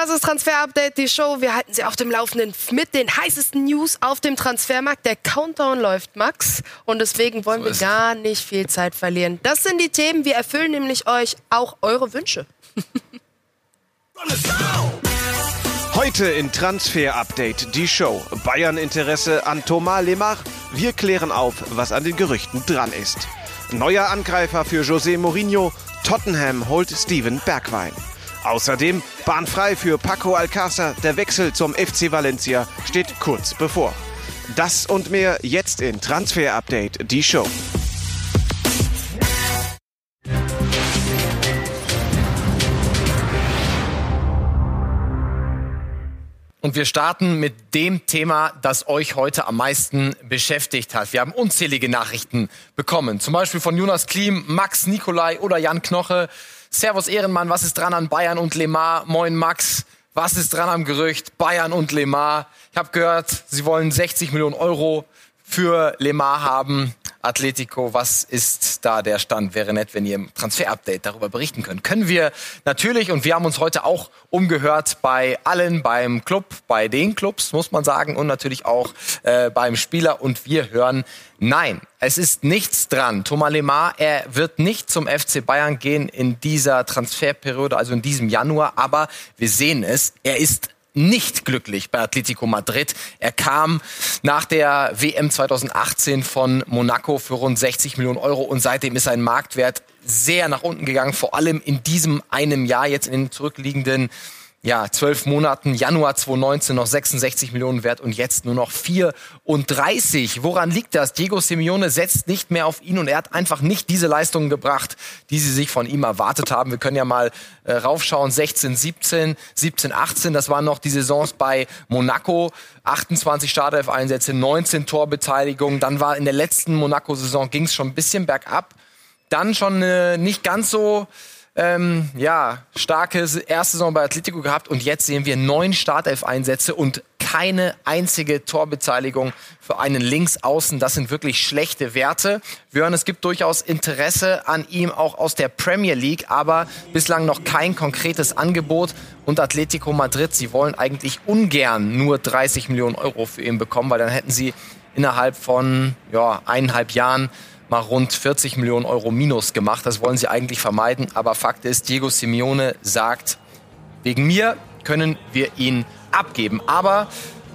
Das ist Transfer Update, die Show. Wir halten Sie auf dem Laufenden mit den heißesten News auf dem Transfermarkt. Der Countdown läuft, Max. Und deswegen wollen so wir gar nicht viel Zeit verlieren. Das sind die Themen. Wir erfüllen nämlich euch auch eure Wünsche. Heute in Transfer Update die Show. Bayern Interesse an Thomas Lemach. Wir klären auf, was an den Gerüchten dran ist. Neuer Angreifer für José Mourinho. Tottenham holt Steven Bergwein. Außerdem bahnfrei für Paco Alcázar. Der Wechsel zum FC Valencia steht kurz bevor. Das und mehr jetzt in Transfer Update, die Show. Und wir starten mit dem Thema, das euch heute am meisten beschäftigt hat. Wir haben unzählige Nachrichten bekommen. Zum Beispiel von Jonas Klim, Max Nikolai oder Jan Knoche. Servus Ehrenmann, was ist dran an Bayern und Lemar? Moin Max, was ist dran am Gerücht Bayern und Lemar? Ich habe gehört, sie wollen 60 Millionen Euro für Lemar haben. Atletico, was ist da der Stand? Wäre nett, wenn ihr im Transfer-Update darüber berichten könnt. Können wir natürlich, und wir haben uns heute auch umgehört bei allen, beim Club, bei den Clubs, muss man sagen, und natürlich auch äh, beim Spieler. Und wir hören, nein, es ist nichts dran. Thomas Lemar, er wird nicht zum FC Bayern gehen in dieser Transferperiode, also in diesem Januar, aber wir sehen es, er ist nicht glücklich bei Atletico Madrid. Er kam nach der WM 2018 von Monaco für rund 60 Millionen Euro und seitdem ist sein Marktwert sehr nach unten gegangen, vor allem in diesem einem Jahr, jetzt in den zurückliegenden ja, zwölf Monaten, Januar 2019 noch 66 Millionen wert und jetzt nur noch 34. Woran liegt das? Diego Simeone setzt nicht mehr auf ihn und er hat einfach nicht diese Leistungen gebracht, die sie sich von ihm erwartet haben. Wir können ja mal äh, raufschauen. 16, 17, 17, 18, das waren noch die Saisons bei Monaco. 28 Startelf-Einsätze, 19 Torbeteiligungen. Dann war in der letzten Monaco-Saison ging es schon ein bisschen bergab. Dann schon äh, nicht ganz so ähm, ja, starke erste Saison bei Atletico gehabt und jetzt sehen wir neun Startelf-Einsätze und keine einzige Torbeteiligung für einen Linksaußen. Das sind wirklich schlechte Werte. Wir hören, es gibt durchaus Interesse an ihm auch aus der Premier League, aber bislang noch kein konkretes Angebot. Und Atletico Madrid, sie wollen eigentlich ungern nur 30 Millionen Euro für ihn bekommen, weil dann hätten sie innerhalb von ja, eineinhalb Jahren mal rund 40 Millionen Euro Minus gemacht. Das wollen sie eigentlich vermeiden. Aber Fakt ist, Diego Simeone sagt, wegen mir können wir ihn abgeben. Aber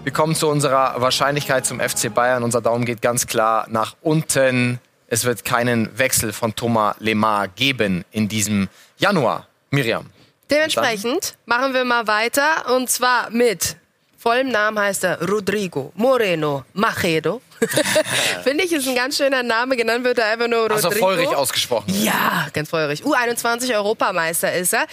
wir kommen zu unserer Wahrscheinlichkeit zum FC Bayern. Unser Daumen geht ganz klar nach unten. Es wird keinen Wechsel von Thomas Lemar geben in diesem Januar. Miriam. Dementsprechend machen wir mal weiter und zwar mit vollem Namen heißt er Rodrigo Moreno Machedo. Finde ich, ist ein ganz schöner Name. Genannt wird er einfach nur Rodrigo. Also feurig ausgesprochen. Ja, ganz feurig. U21 Europameister ist er.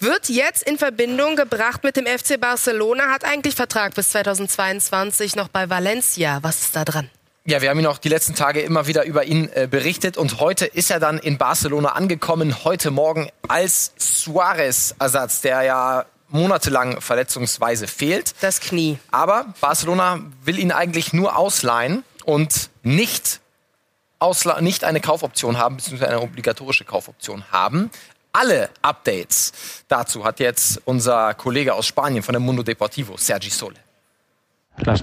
Wird jetzt in Verbindung gebracht mit dem FC Barcelona, hat eigentlich Vertrag bis 2022 noch bei Valencia. Was ist da dran? Ja, wir haben ihn auch die letzten Tage immer wieder über ihn äh, berichtet und heute ist er dann in Barcelona angekommen, heute Morgen als Suarez-Ersatz, der ja monatelang verletzungsweise fehlt. Das Knie. Aber Barcelona will ihn eigentlich nur ausleihen und nicht, ausle nicht eine Kaufoption haben, beziehungsweise eine obligatorische Kaufoption haben. Alle Updates dazu hat jetzt unser Kollege aus Spanien von der Mundo Deportivo, Sergi Sole. Es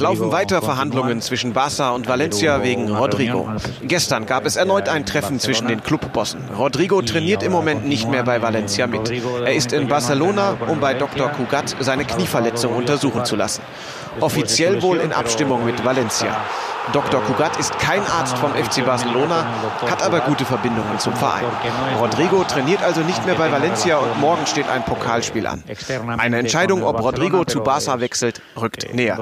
laufen weiter Verhandlungen zwischen Barça und Valencia wegen Rodrigo. Gestern gab es erneut ein Treffen zwischen den Clubbossen. Rodrigo trainiert im Moment nicht mehr bei Valencia mit. Er ist in Barcelona, um bei Dr. Cugat seine Knieverletzung untersuchen zu lassen. Offiziell wohl in Abstimmung mit Valencia. Dr. Cugat ist kein Arzt vom FC Barcelona, hat aber gute Verbindungen zum Verein. Rodrigo trainiert also nicht mehr bei Valencia und morgen steht ein Pokalspiel an. Eine Entscheidung, ob Rodrigo zu Barca wechselt, rückt näher.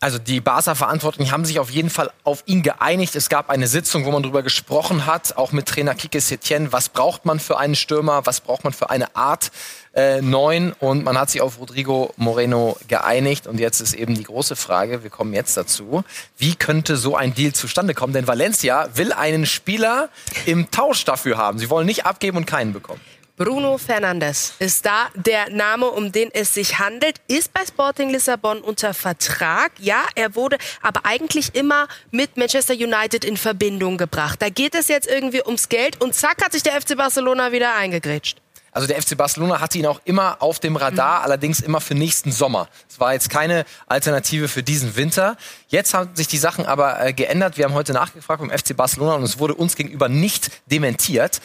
Also die Barca-Verantwortlichen haben sich auf jeden Fall auf ihn geeinigt. Es gab eine Sitzung, wo man darüber gesprochen hat, auch mit Trainer Kike Setien. Was braucht man für einen Stürmer? Was braucht man für eine Art äh, neun? Und man hat sich auf Rodrigo Moreno geeinigt. Und jetzt ist eben die große Frage, wir kommen jetzt dazu, wie könnte so ein Deal zustande kommen? Denn Valencia will einen Spieler im Tausch dafür haben. Sie wollen nicht abgeben und keinen bekommen. Bruno Fernandes ist da der Name, um den es sich handelt, ist bei Sporting Lissabon unter Vertrag. Ja, er wurde aber eigentlich immer mit Manchester United in Verbindung gebracht. Da geht es jetzt irgendwie ums Geld und zack hat sich der FC Barcelona wieder eingegrätscht. Also der FC Barcelona hatte ihn auch immer auf dem Radar, mhm. allerdings immer für nächsten Sommer. Es war jetzt keine Alternative für diesen Winter. Jetzt haben sich die Sachen aber äh, geändert. Wir haben heute nachgefragt beim FC Barcelona und es wurde uns gegenüber nicht dementiert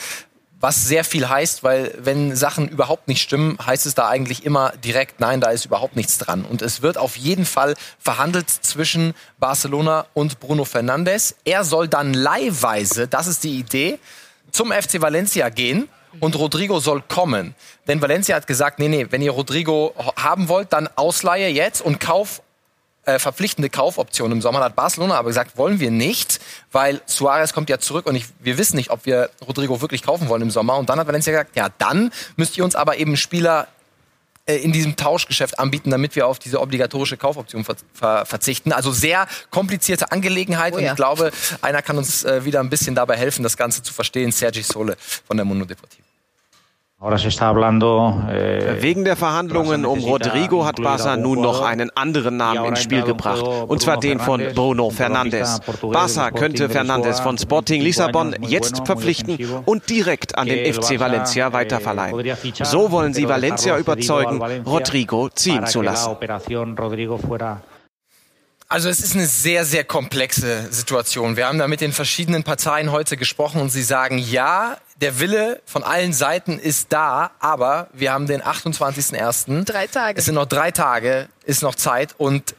was sehr viel heißt, weil wenn Sachen überhaupt nicht stimmen, heißt es da eigentlich immer direkt, nein, da ist überhaupt nichts dran. Und es wird auf jeden Fall verhandelt zwischen Barcelona und Bruno Fernandes. Er soll dann leihweise, das ist die Idee, zum FC Valencia gehen und Rodrigo soll kommen. Denn Valencia hat gesagt, nee, nee, wenn ihr Rodrigo haben wollt, dann Ausleihe jetzt und Kauf äh, verpflichtende Kaufoption im Sommer. Hat Barcelona aber gesagt, wollen wir nicht, weil Suarez kommt ja zurück und ich, wir wissen nicht, ob wir Rodrigo wirklich kaufen wollen im Sommer. Und dann hat Valencia gesagt, ja, dann müsst ihr uns aber eben Spieler äh, in diesem Tauschgeschäft anbieten, damit wir auf diese obligatorische Kaufoption ver ver verzichten. Also sehr komplizierte Angelegenheit oh ja. und ich glaube, einer kann uns äh, wieder ein bisschen dabei helfen, das Ganze zu verstehen. Sergi Sole von der Mundo Deportivo. Eh, Wegen der Verhandlungen um Rodrigo hat Barca nun noch einen anderen Namen ins Spiel gebracht, und zwar den von Bruno Fernandes. Barca könnte Fernandes von Sporting Lissabon jetzt verpflichten und direkt an den FC Valencia weiterverleihen. So wollen sie Valencia überzeugen, Rodrigo ziehen zu lassen. Also es ist eine sehr, sehr komplexe Situation. Wir haben da mit den verschiedenen Parteien heute gesprochen und sie sagen, ja, der Wille von allen Seiten ist da, aber wir haben den 28.01. Drei Tage. Es sind noch drei Tage, ist noch Zeit und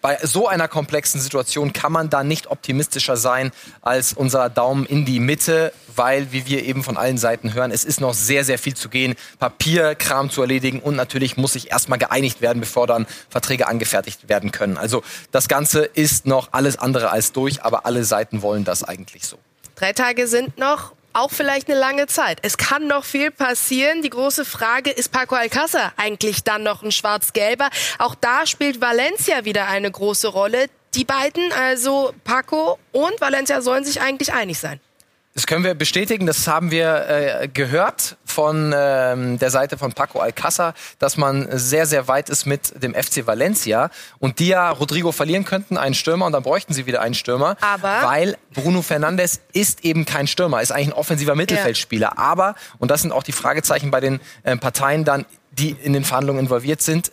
bei so einer komplexen Situation kann man da nicht optimistischer sein als unser Daumen in die Mitte, weil, wie wir eben von allen Seiten hören, es ist noch sehr, sehr viel zu gehen, Papierkram zu erledigen und natürlich muss sich erstmal geeinigt werden, bevor dann Verträge angefertigt werden können. Also das Ganze ist noch alles andere als durch, aber alle Seiten wollen das eigentlich so. Drei Tage sind noch auch vielleicht eine lange Zeit. Es kann noch viel passieren. Die große Frage, ist Paco Alcázar eigentlich dann noch ein schwarz-gelber? Auch da spielt Valencia wieder eine große Rolle. Die beiden, also Paco und Valencia, sollen sich eigentlich einig sein. Das können wir bestätigen. Das haben wir äh, gehört von ähm, der Seite von Paco Alcázar, dass man sehr, sehr weit ist mit dem FC Valencia und die ja Rodrigo verlieren könnten, einen Stürmer, und dann bräuchten sie wieder einen Stürmer. Aber weil Bruno Fernandes ist eben kein Stürmer, ist eigentlich ein offensiver Mittelfeldspieler. Ja. Aber, und das sind auch die Fragezeichen bei den äh, Parteien dann, die in den Verhandlungen involviert sind,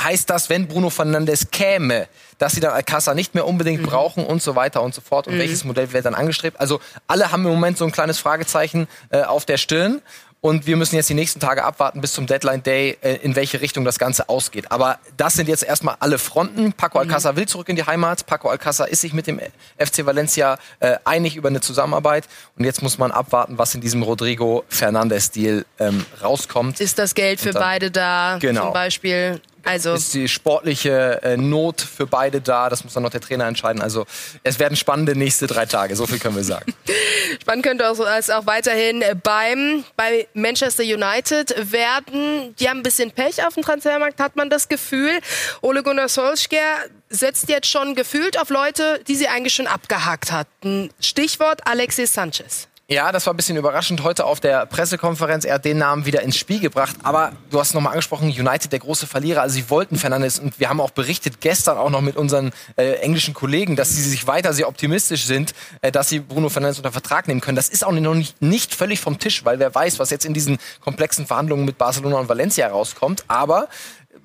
heißt das, wenn Bruno Fernandes käme, dass sie dann Alcázar nicht mehr unbedingt mhm. brauchen und so weiter und so fort. Und mhm. welches Modell wird dann angestrebt? Also alle haben im Moment so ein kleines Fragezeichen äh, auf der Stirn. Und wir müssen jetzt die nächsten Tage abwarten bis zum Deadline Day, äh, in welche Richtung das Ganze ausgeht. Aber das sind jetzt erstmal alle Fronten. Paco mhm. Alcázar will zurück in die Heimat. Paco Alcázar ist sich mit dem FC Valencia äh, einig über eine Zusammenarbeit. Und jetzt muss man abwarten, was in diesem Rodrigo Fernandes-Deal ähm, rauskommt. Ist das Geld für dann, beide da? Genau. Zum Beispiel also ist die sportliche äh, Not für beide da. Das muss dann noch der Trainer entscheiden. Also es werden spannende nächste drei Tage. So viel können wir sagen. Spannend könnte es auch weiterhin beim bei Manchester United werden. Die haben ein bisschen Pech auf dem Transfermarkt, hat man das Gefühl. Ole Gunnar Solskjaer setzt jetzt schon gefühlt auf Leute, die sie eigentlich schon abgehakt hatten. Stichwort Alexis Sanchez. Ja, das war ein bisschen überraschend heute auf der Pressekonferenz. Er hat den Namen wieder ins Spiel gebracht. Aber du hast nochmal angesprochen, United der große Verlierer. Also sie wollten Fernandes und wir haben auch berichtet gestern auch noch mit unseren äh, englischen Kollegen, dass sie sich weiter sehr optimistisch sind, äh, dass sie Bruno Fernandes unter Vertrag nehmen können. Das ist auch noch nicht, nicht völlig vom Tisch, weil wer weiß, was jetzt in diesen komplexen Verhandlungen mit Barcelona und Valencia rauskommt. Aber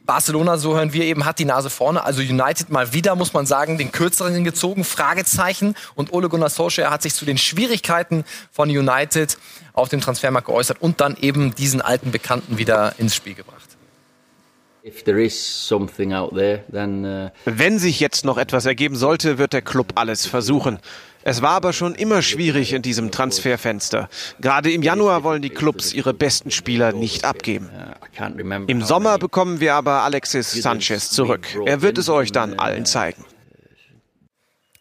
Barcelona, so hören wir eben, hat die Nase vorne. Also United mal wieder, muss man sagen, den kürzeren gezogen, Fragezeichen. Und Ole Gunnar Solskjaer hat sich zu den Schwierigkeiten von United auf dem Transfermarkt geäußert und dann eben diesen alten Bekannten wieder ins Spiel gebracht. Uh, Wenn sich jetzt noch etwas ergeben sollte, wird der Club alles versuchen. Es war aber schon immer schwierig in diesem Transferfenster. Gerade im Januar wollen die Clubs ihre besten Spieler nicht abgeben. Im Sommer bekommen wir aber Alexis Sanchez zurück. Er wird es euch dann allen zeigen.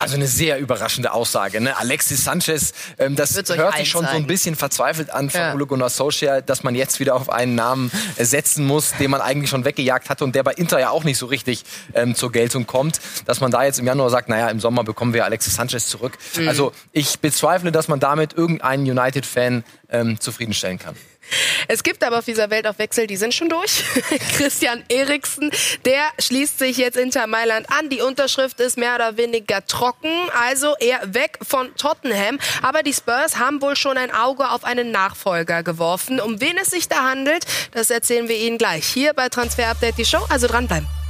Also eine sehr überraschende Aussage. Ne? Alexis Sanchez, ähm, das hört sich schon so ein bisschen verzweifelt an von ja. Ole Gunnar Solskjaer, dass man jetzt wieder auf einen Namen äh, setzen muss, den man eigentlich schon weggejagt hatte und der bei Inter ja auch nicht so richtig ähm, zur Geltung kommt. Dass man da jetzt im Januar sagt, naja, im Sommer bekommen wir Alexis Sanchez zurück. Mhm. Also ich bezweifle, dass man damit irgendeinen United-Fan ähm, zufriedenstellen kann. Es gibt aber auf dieser Welt auch Wechsel, die sind schon durch. Christian Eriksen, der schließt sich jetzt Inter Mailand an. Die Unterschrift ist mehr oder weniger trocken, also eher weg von Tottenham. Aber die Spurs haben wohl schon ein Auge auf einen Nachfolger geworfen. Um wen es sich da handelt, das erzählen wir Ihnen gleich hier bei Transfer Update die Show. Also dranbleiben.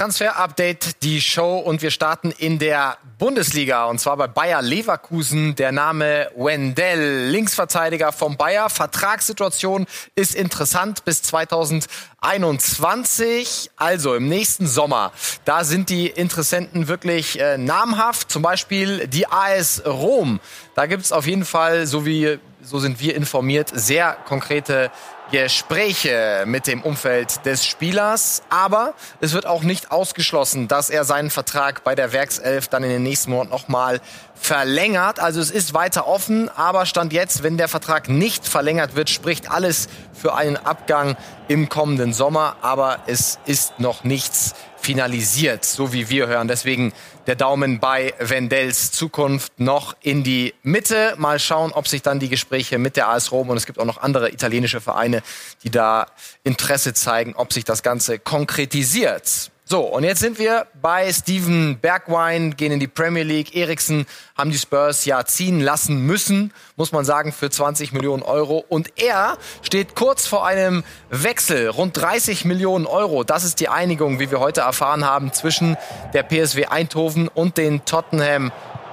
Transfer-Update, die Show und wir starten in der Bundesliga und zwar bei Bayer Leverkusen. Der Name Wendell, Linksverteidiger vom Bayer. Vertragssituation ist interessant bis 2021. Also im nächsten Sommer, da sind die Interessenten wirklich äh, namhaft. Zum Beispiel die AS Rom. Da gibt's auf jeden Fall, so wie so sind wir informiert, sehr konkrete Gespräche mit dem Umfeld des Spielers. Aber es wird auch nicht ausgeschlossen, dass er seinen Vertrag bei der Werkself dann in den nächsten Monaten nochmal verlängert. Also es ist weiter offen, aber Stand jetzt, wenn der Vertrag nicht verlängert wird, spricht alles für einen Abgang im kommenden Sommer. Aber es ist noch nichts finalisiert, so wie wir hören. Deswegen der Daumen bei Wendells Zukunft noch in die Mitte. Mal schauen, ob sich dann die Gespräche mit der AS Rom und es gibt auch noch andere italienische Vereine, die da Interesse zeigen, ob sich das Ganze konkretisiert. So, und jetzt sind wir bei Steven Bergwijn, gehen in die Premier League. Eriksen haben die Spurs ja ziehen lassen müssen, muss man sagen, für 20 Millionen Euro. Und er steht kurz vor einem Wechsel, rund 30 Millionen Euro. Das ist die Einigung, wie wir heute erfahren haben, zwischen der PSW Eindhoven und den Tottenham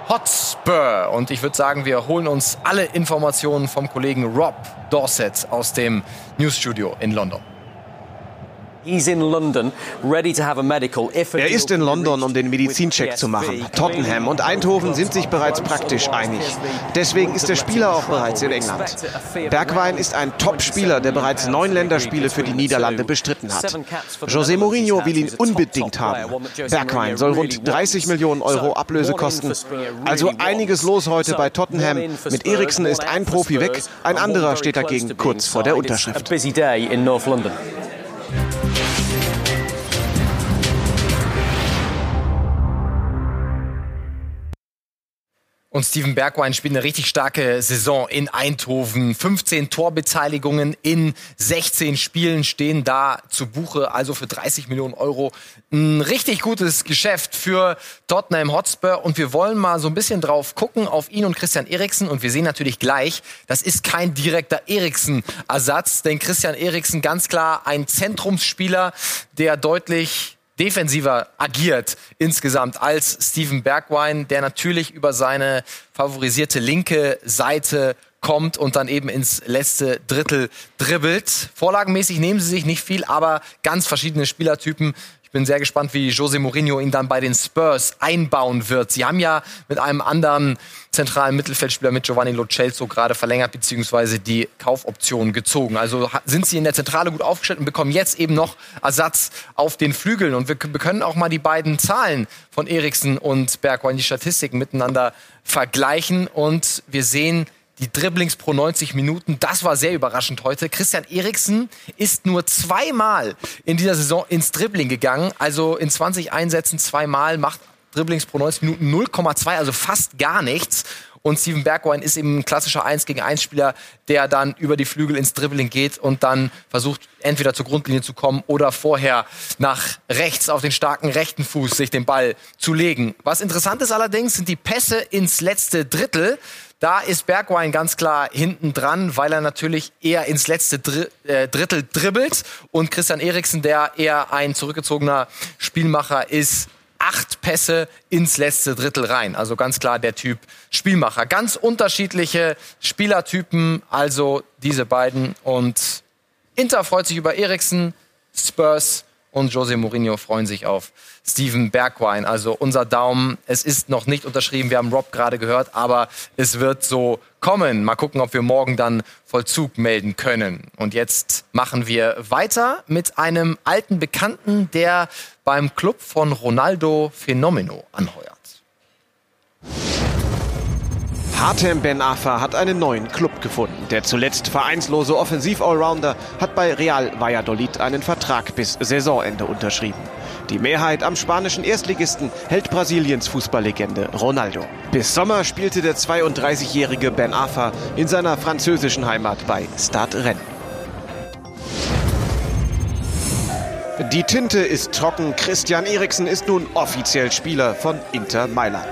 Hotspur. Und ich würde sagen, wir holen uns alle Informationen vom Kollegen Rob Dorset aus dem Newsstudio in London. Er ist in London, um den Medizincheck zu machen. Tottenham und Eindhoven sind sich bereits praktisch einig. Deswegen ist der Spieler auch bereits in England. Bergwein ist ein Top-Spieler, der bereits neun Länderspiele für die Niederlande bestritten hat. José Mourinho will ihn unbedingt haben. Bergwein soll rund 30 Millionen Euro Ablöse kosten. Also einiges los heute bei Tottenham. Mit Eriksen ist ein Profi weg, ein anderer steht dagegen kurz vor der Unterschrift. Und Steven Bergwein spielt eine richtig starke Saison in Eindhoven. 15 Torbeteiligungen in 16 Spielen stehen da zu Buche, also für 30 Millionen Euro. Ein richtig gutes Geschäft für Tottenham Hotspur. Und wir wollen mal so ein bisschen drauf gucken auf ihn und Christian Eriksen. Und wir sehen natürlich gleich, das ist kein direkter Eriksen-Ersatz, denn Christian Eriksen ganz klar ein Zentrumsspieler, der deutlich defensiver agiert insgesamt als Steven Bergwijn, der natürlich über seine favorisierte linke Seite kommt und dann eben ins letzte Drittel dribbelt. Vorlagenmäßig nehmen sie sich nicht viel, aber ganz verschiedene Spielertypen. Ich bin sehr gespannt, wie Jose Mourinho ihn dann bei den Spurs einbauen wird. Sie haben ja mit einem anderen zentralen Mittelfeldspieler mit Giovanni Lo Celso gerade verlängert bzw. die Kaufoption gezogen. Also sind sie in der Zentrale gut aufgestellt und bekommen jetzt eben noch Ersatz auf den Flügeln. Und wir können auch mal die beiden Zahlen von Eriksen und Bergwijn, die Statistiken miteinander vergleichen. Und wir sehen, die Dribblings pro 90 Minuten. Das war sehr überraschend heute. Christian Eriksen ist nur zweimal in dieser Saison ins Dribbling gegangen. Also in 20 Einsätzen zweimal, macht Dribblings pro 90 Minuten 0,2, also fast gar nichts. Und Steven Bergwijn ist eben ein klassischer 1 gegen 1 Spieler, der dann über die Flügel ins Dribbling geht und dann versucht, entweder zur Grundlinie zu kommen oder vorher nach rechts auf den starken rechten Fuß sich den Ball zu legen. Was interessant ist allerdings, sind die Pässe ins letzte Drittel. Da ist Bergwein ganz klar hinten dran, weil er natürlich eher ins letzte Dr äh, Drittel dribbelt. Und Christian Eriksen, der eher ein zurückgezogener Spielmacher ist, acht Pässe ins letzte Drittel rein. Also ganz klar der Typ Spielmacher. Ganz unterschiedliche Spielertypen, also diese beiden. Und Inter freut sich über Eriksen, Spurs und Jose Mourinho freuen sich auf Steven Bergwijn. Also unser Daumen, es ist noch nicht unterschrieben, wir haben Rob gerade gehört, aber es wird so kommen. Mal gucken, ob wir morgen dann Vollzug melden können. Und jetzt machen wir weiter mit einem alten Bekannten, der beim Club von Ronaldo Fenomeno anheuert. Hatem Ben Afa hat einen neuen Club gefunden. Der zuletzt vereinslose Offensiv-Allrounder hat bei Real Valladolid einen Vertrag bis Saisonende unterschrieben. Die Mehrheit am spanischen Erstligisten hält Brasiliens Fußballlegende Ronaldo. Bis Sommer spielte der 32-jährige Ben Afa in seiner französischen Heimat bei Stade Rennes. Die Tinte ist trocken. Christian Eriksen ist nun offiziell Spieler von Inter Mailand.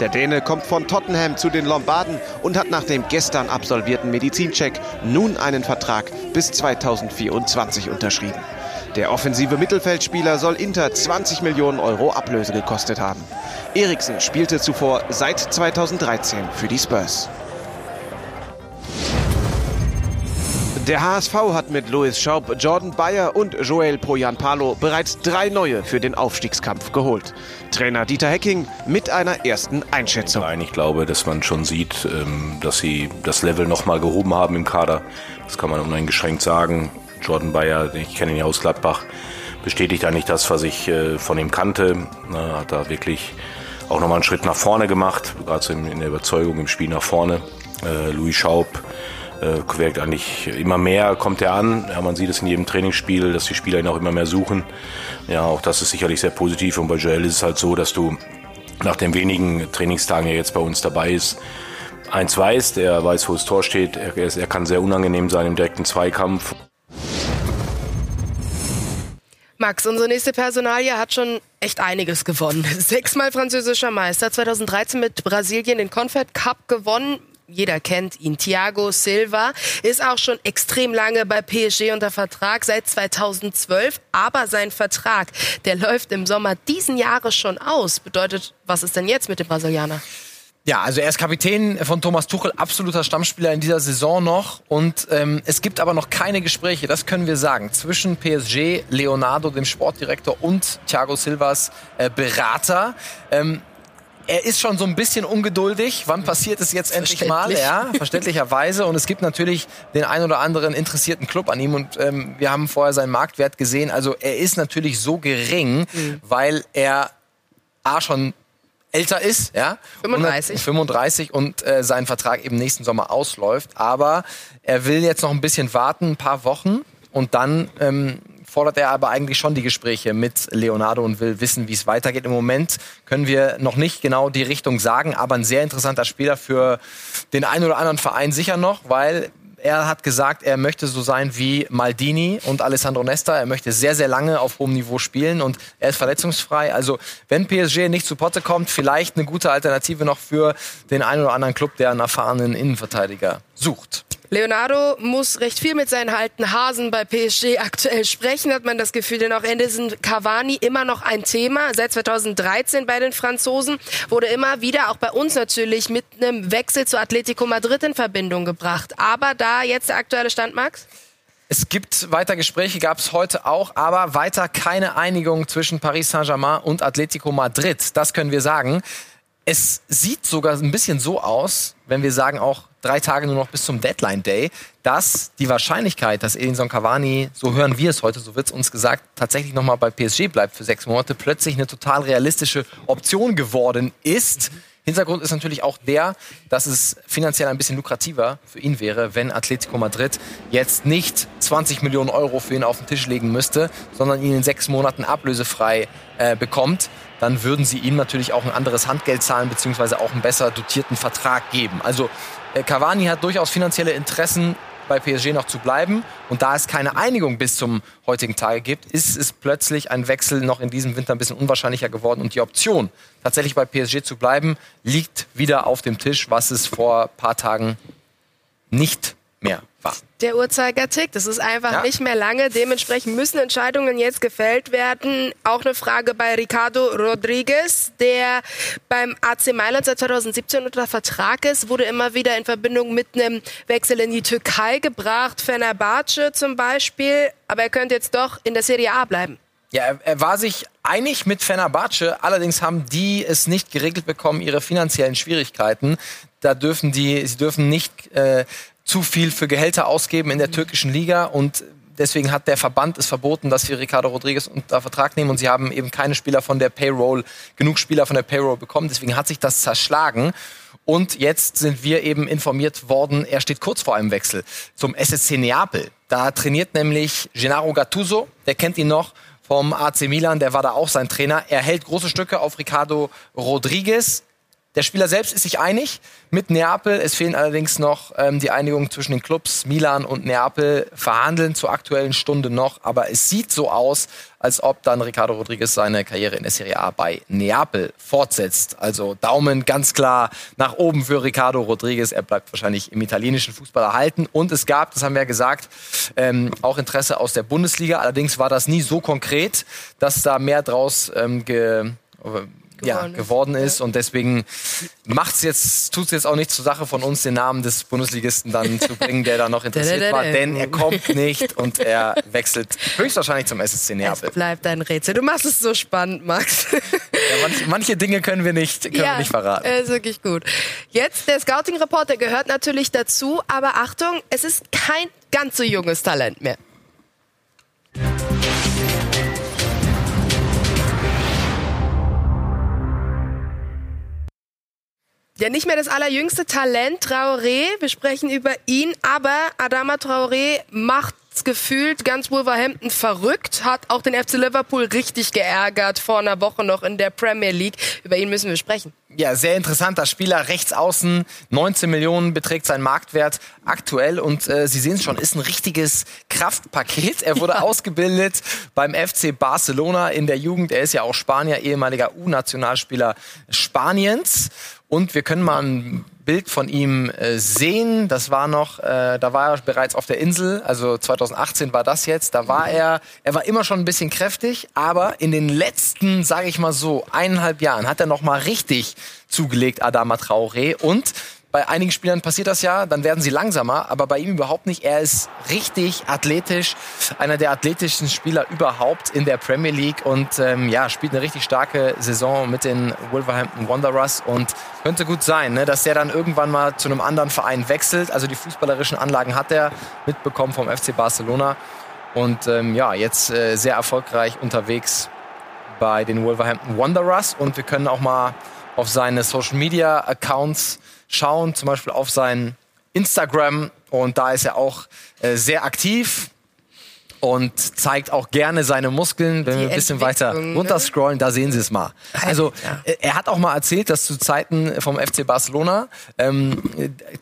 Der Däne kommt von Tottenham zu den Lombarden und hat nach dem gestern absolvierten Medizincheck nun einen Vertrag bis 2024 unterschrieben. Der offensive Mittelfeldspieler soll Inter 20 Millionen Euro Ablöse gekostet haben. Eriksen spielte zuvor seit 2013 für die Spurs. Der HSV hat mit Louis Schaub, Jordan Bayer und Joel Poyanpalo bereits drei neue für den Aufstiegskampf geholt. Trainer Dieter Hecking mit einer ersten Einschätzung. Nein, ich glaube, dass man schon sieht, ähm, dass sie das Level nochmal gehoben haben im Kader. Das kann man uneingeschränkt sagen. Jordan Bayer, ich kenne ihn ja aus Gladbach, bestätigt eigentlich das, was ich äh, von ihm kannte. Hat da wirklich auch nochmal einen Schritt nach vorne gemacht, gerade in der Überzeugung im Spiel nach vorne. Äh, Louis Schaub äh, wirkt eigentlich immer mehr, kommt er an. Ja, man sieht es in jedem Trainingsspiel, dass die Spieler ihn auch immer mehr suchen. Ja, auch das ist sicherlich sehr positiv. Und bei Joel ist es halt so, dass du nach den wenigen Trainingstagen, er jetzt bei uns dabei ist, eins weiß, der weiß, wo das Tor steht. Er, er kann sehr unangenehm sein im direkten Zweikampf. Max, unsere nächste Personalie hat schon echt einiges gewonnen. Sechsmal französischer Meister, 2013 mit Brasilien den Confed Cup gewonnen jeder kennt ihn. Thiago Silva ist auch schon extrem lange bei PSG unter Vertrag, seit 2012. Aber sein Vertrag, der läuft im Sommer diesen Jahres schon aus. Bedeutet, was ist denn jetzt mit dem Brasilianer? Ja, also er ist Kapitän von Thomas Tuchel, absoluter Stammspieler in dieser Saison noch. Und ähm, es gibt aber noch keine Gespräche, das können wir sagen, zwischen PSG, Leonardo, dem Sportdirektor, und Thiago Silvas äh, Berater. Ähm, er ist schon so ein bisschen ungeduldig. Wann passiert es jetzt endlich mal? Ja, verständlicherweise. Und es gibt natürlich den ein oder anderen interessierten Club an ihm. Und ähm, wir haben vorher seinen Marktwert gesehen. Also er ist natürlich so gering, mhm. weil er A schon älter ist, ja. 35. Und, 35 und äh, sein Vertrag eben nächsten Sommer ausläuft. Aber er will jetzt noch ein bisschen warten, ein paar Wochen. Und dann ähm, fordert er aber eigentlich schon die Gespräche mit Leonardo und will wissen, wie es weitergeht. Im Moment können wir noch nicht genau die Richtung sagen, aber ein sehr interessanter Spieler für den einen oder anderen Verein sicher noch, weil er hat gesagt, er möchte so sein wie Maldini und Alessandro Nesta. Er möchte sehr, sehr lange auf hohem Niveau spielen und er ist verletzungsfrei. Also wenn PSG nicht zu Potte kommt, vielleicht eine gute Alternative noch für den einen oder anderen Club, der einen erfahrenen Innenverteidiger sucht. Leonardo muss recht viel mit seinen alten Hasen bei PSG aktuell sprechen, hat man das Gefühl, denn auch Edison Cavani immer noch ein Thema. Seit 2013 bei den Franzosen wurde immer wieder, auch bei uns natürlich, mit einem Wechsel zu Atletico Madrid in Verbindung gebracht. Aber da jetzt der aktuelle Stand, Max? Es gibt weiter Gespräche, gab es heute auch, aber weiter keine Einigung zwischen Paris Saint-Germain und Atletico Madrid. Das können wir sagen. Es sieht sogar ein bisschen so aus, wenn wir sagen auch drei Tage nur noch bis zum Deadline Day, dass die Wahrscheinlichkeit, dass Edinson Cavani, so hören wir es heute, so wird es uns gesagt, tatsächlich nochmal bei PSG bleibt für sechs Monate, plötzlich eine total realistische Option geworden ist. Hintergrund ist natürlich auch der, dass es finanziell ein bisschen lukrativer für ihn wäre, wenn Atletico Madrid jetzt nicht 20 Millionen Euro für ihn auf den Tisch legen müsste, sondern ihn in sechs Monaten ablösefrei äh, bekommt. Dann würden sie ihm natürlich auch ein anderes Handgeld zahlen, beziehungsweise auch einen besser dotierten Vertrag geben. Also äh, Cavani hat durchaus finanzielle Interessen, bei PSG noch zu bleiben. Und da es keine Einigung bis zum heutigen Tage gibt, ist es plötzlich ein Wechsel noch in diesem Winter ein bisschen unwahrscheinlicher geworden. Und die Option, tatsächlich bei PSG zu bleiben, liegt wieder auf dem Tisch, was es vor ein paar Tagen nicht mehr war. Der Uhrzeiger tickt. Es ist einfach ja. nicht mehr lange. Dementsprechend müssen Entscheidungen jetzt gefällt werden. Auch eine Frage bei Ricardo Rodriguez, der beim AC Mailand seit 2017 unter Vertrag ist, wurde immer wieder in Verbindung mit einem Wechsel in die Türkei gebracht. Fenerbahce zum Beispiel. Aber er könnte jetzt doch in der Serie A bleiben. Ja, er, er war sich einig mit Fenerbahce. Allerdings haben die es nicht geregelt bekommen, ihre finanziellen Schwierigkeiten. Da dürfen die, sie dürfen nicht äh, zu viel für Gehälter ausgeben in der türkischen Liga und deswegen hat der Verband es verboten, dass wir Ricardo Rodriguez unter Vertrag nehmen und sie haben eben keine Spieler von der Payroll, genug Spieler von der Payroll bekommen. Deswegen hat sich das zerschlagen. Und jetzt sind wir eben informiert worden, er steht kurz vor einem Wechsel zum SSC Neapel. Da trainiert nämlich Gennaro Gattuso, der kennt ihn noch vom AC Milan, der war da auch sein Trainer. Er hält große Stücke auf Ricardo Rodriguez. Der Spieler selbst ist sich einig mit Neapel. Es fehlen allerdings noch ähm, die Einigung zwischen den Clubs. Milan und Neapel verhandeln zur aktuellen Stunde noch. Aber es sieht so aus, als ob dann Ricardo Rodriguez seine Karriere in der Serie A bei Neapel fortsetzt. Also Daumen ganz klar nach oben für Ricardo Rodriguez. Er bleibt wahrscheinlich im italienischen Fußball erhalten. Und es gab, das haben wir ja gesagt, ähm, auch Interesse aus der Bundesliga. Allerdings war das nie so konkret, dass da mehr draus ähm, geworden, ja, geworden ist. ist. Und deswegen macht's jetzt, tut's jetzt auch nicht zur Sache von uns, den Namen des Bundesligisten dann zu bringen, der da noch interessiert war. Denn er kommt nicht und er wechselt höchstwahrscheinlich zum SSC Neapel. Es bleibt ein Rätsel. Du machst es so spannend, Max. Ja, manche, manche, Dinge können wir nicht, können ja, wir nicht verraten. Ist wirklich gut. Jetzt der Scouting-Report, der gehört natürlich dazu. Aber Achtung, es ist kein ganz so junges Talent mehr. Ja, nicht mehr das allerjüngste Talent, Traoré. Wir sprechen über ihn, aber Adama Traoré macht gefühlt ganz Wolverhampton verrückt, hat auch den FC Liverpool richtig geärgert vor einer Woche noch in der Premier League. Über ihn müssen wir sprechen. Ja, sehr interessanter Spieler, rechts außen, 19 Millionen beträgt sein Marktwert aktuell und äh, Sie sehen es schon, ist ein richtiges Kraftpaket. Er wurde ja. ausgebildet beim FC Barcelona in der Jugend. Er ist ja auch Spanier, ehemaliger U-Nationalspieler Spaniens und wir können mal ein Bild von ihm äh, sehen. Das war noch, äh, da war er bereits auf der Insel. Also 2018 war das jetzt. Da war er, er war immer schon ein bisschen kräftig, aber in den letzten, sage ich mal so, eineinhalb Jahren hat er noch mal richtig zugelegt, Adama Traoré. Und bei einigen Spielern passiert das ja, dann werden sie langsamer, aber bei ihm überhaupt nicht. Er ist richtig athletisch, einer der athletischsten Spieler überhaupt in der Premier League und ähm, ja, spielt eine richtig starke Saison mit den Wolverhampton Wanderers und könnte gut sein, ne, dass der dann irgendwann mal zu einem anderen Verein wechselt. Also die fußballerischen Anlagen hat er mitbekommen vom FC Barcelona und ähm, ja, jetzt äh, sehr erfolgreich unterwegs bei den Wolverhampton Wanderers und wir können auch mal auf seine Social Media Accounts schauen, zum Beispiel auf sein Instagram. Und da ist er auch äh, sehr aktiv und zeigt auch gerne seine Muskeln. Wenn Die wir ein bisschen weiter ne? runterscrollen, da sehen Sie es mal. Also ja. Äh, er hat auch mal erzählt, dass zu Zeiten vom FC Barcelona ähm,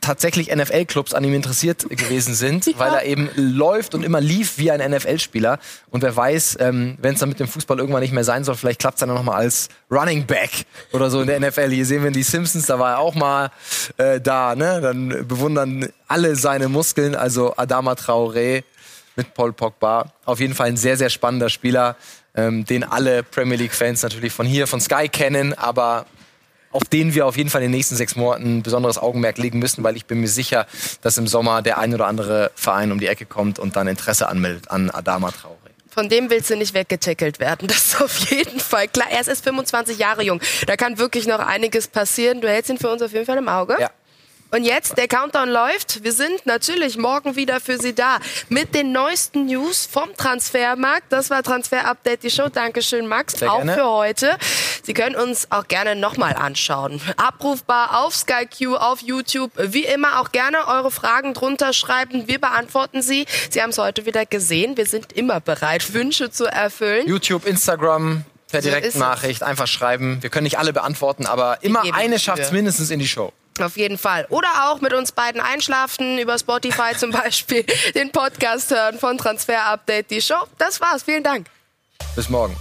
tatsächlich NFL-Clubs an ihm interessiert gewesen sind, ja. weil er eben läuft und immer lief wie ein NFL-Spieler. Und wer weiß, ähm, wenn es dann mit dem Fußball irgendwann nicht mehr sein soll, vielleicht klappt es dann noch mal als Running Back oder so in der NFL. Hier sehen wir die Simpsons, da war er auch mal äh, da. Ne? Dann bewundern alle seine Muskeln. Also Adama Traoré mit Paul Pogba. Auf jeden Fall ein sehr, sehr spannender Spieler, ähm, den alle Premier League-Fans natürlich von hier, von Sky kennen, aber auf den wir auf jeden Fall in den nächsten sechs Monaten ein besonderes Augenmerk legen müssen, weil ich bin mir sicher, dass im Sommer der ein oder andere Verein um die Ecke kommt und dann Interesse anmeldet an Adama Traoré. Von dem willst du nicht weggetackelt werden. Das ist auf jeden Fall klar. Er ist erst 25 Jahre jung. Da kann wirklich noch einiges passieren. Du hältst ihn für uns auf jeden Fall im Auge. Ja. Und jetzt, der Countdown läuft. Wir sind natürlich morgen wieder für Sie da mit den neuesten News vom Transfermarkt. Das war Transfer Update, die Show. Dankeschön, Max, Sehr auch gerne. für heute. Sie können uns auch gerne nochmal anschauen. Abrufbar auf SkyQ, auf YouTube. Wie immer auch gerne eure Fragen drunter schreiben. Wir beantworten sie. Sie haben es heute wieder gesehen. Wir sind immer bereit, Wünsche zu erfüllen. YouTube, Instagram, per Direktnachricht, einfach schreiben. Wir können nicht alle beantworten, aber immer eine schafft es mindestens in die Show. Auf jeden Fall. Oder auch mit uns beiden einschlafen, über Spotify zum Beispiel, den Podcast hören von Transfer Update, die Show. Das war's. Vielen Dank. Bis morgen.